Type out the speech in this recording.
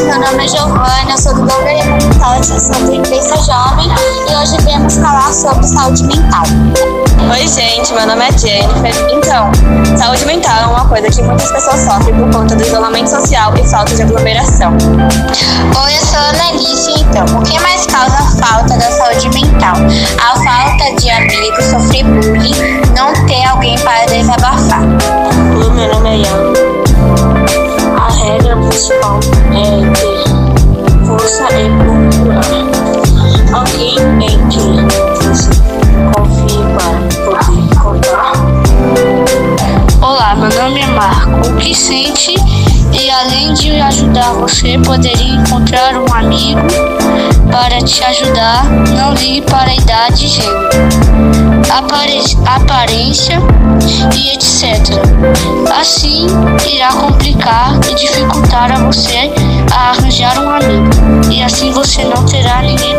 gente, meu nome é Giovana, eu sou do Blogueira Mental de Santa Imprensa Jovem e hoje viemos falar sobre saúde mental. Oi, gente, meu nome é Jennifer. Então, saúde mental é uma coisa que muitas pessoas sofrem por conta do isolamento social e falta de aglomeração. Oi, eu sou a Annalise. Então, o que mais causa a falta da saúde mental? A falta de amigos, sofrer bullying, não ter alguém para desabafar. Oi, meu nome é Ian principal é ter força e procurar alguém em quem você confie para poder contar. Olá, meu nome é Marco. O que sente e além de ajudar você, poderia encontrar um amigo para te ajudar. Não ligue para a idade e gênero, aparência e etc. Assim irá complicar e dificultar a você a arranjar um amigo. E assim você não terá ninguém